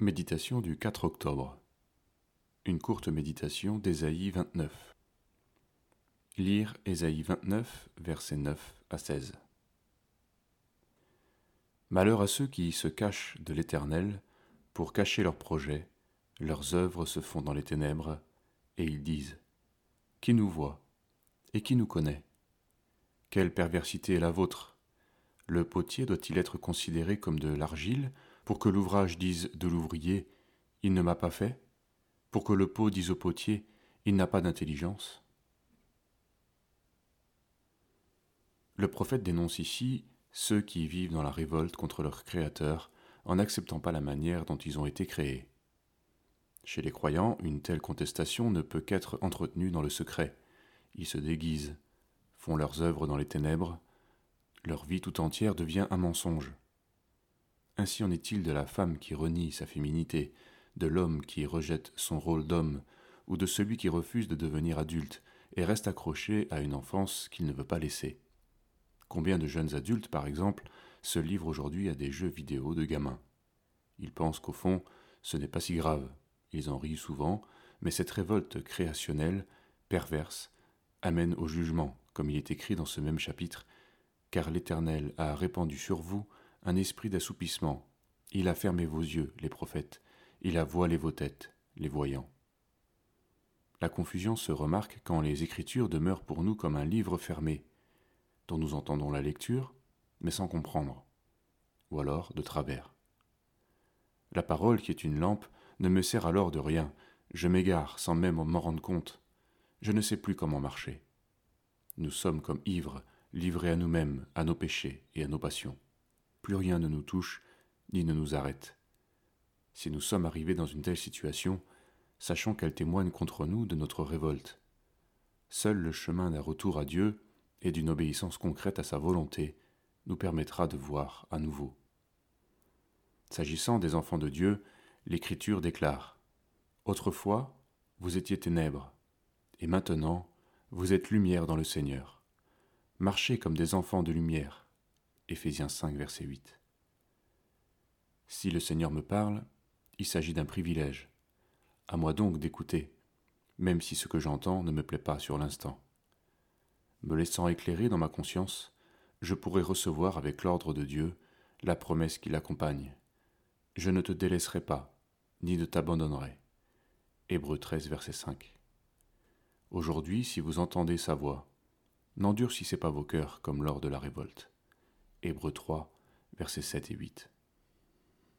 Méditation du 4 octobre. Une courte méditation d'Ésaïe 29. Lire Ésaïe 29, versets 9 à 16. Malheur à ceux qui se cachent de l'Éternel pour cacher leurs projets, leurs œuvres se font dans les ténèbres, et ils disent Qui nous voit et qui nous connaît? Quelle perversité est la vôtre? Le potier doit-il être considéré comme de l'argile pour que l'ouvrage dise de l'ouvrier Il ne m'a pas fait Pour que le pot dise au potier Il n'a pas d'intelligence Le prophète dénonce ici ceux qui vivent dans la révolte contre leur Créateur en n'acceptant pas la manière dont ils ont été créés. Chez les croyants, une telle contestation ne peut qu'être entretenue dans le secret. Ils se déguisent, font leurs œuvres dans les ténèbres, leur vie tout entière devient un mensonge. Ainsi en est-il de la femme qui renie sa féminité, de l'homme qui rejette son rôle d'homme, ou de celui qui refuse de devenir adulte et reste accroché à une enfance qu'il ne veut pas laisser. Combien de jeunes adultes, par exemple, se livrent aujourd'hui à des jeux vidéo de gamins? Ils pensent qu'au fond, ce n'est pas si grave. Ils en rient souvent, mais cette révolte créationnelle, perverse, amène au jugement, comme il est écrit dans ce même chapitre, car l'Éternel a répandu sur vous un esprit d'assoupissement. Il a fermé vos yeux, les prophètes, il a voilé vos têtes, les voyants. La confusion se remarque quand les Écritures demeurent pour nous comme un livre fermé, dont nous entendons la lecture, mais sans comprendre, ou alors de travers. La parole, qui est une lampe, ne me sert alors de rien, je m'égare sans même m'en rendre compte, je ne sais plus comment marcher. Nous sommes comme ivres, livrés à nous-mêmes, à nos péchés et à nos passions plus rien ne nous touche ni ne nous arrête. Si nous sommes arrivés dans une telle situation, sachons qu'elle témoigne contre nous de notre révolte. Seul le chemin d'un retour à Dieu et d'une obéissance concrète à sa volonté nous permettra de voir à nouveau. S'agissant des enfants de Dieu, l'Écriture déclare Autrefois, vous étiez ténèbres, et maintenant, vous êtes lumière dans le Seigneur. Marchez comme des enfants de lumière. Éphésiens 5, verset 8. Si le Seigneur me parle, il s'agit d'un privilège. À moi donc d'écouter, même si ce que j'entends ne me plaît pas sur l'instant. Me laissant éclairer dans ma conscience, je pourrai recevoir avec l'ordre de Dieu la promesse qui l'accompagne. Je ne te délaisserai pas, ni ne t'abandonnerai. Hébreux 13, verset 5. Aujourd'hui, si vous entendez sa voix, n'endurcissez pas vos cœurs comme lors de la révolte. Hébreux 3, versets 7 et 8.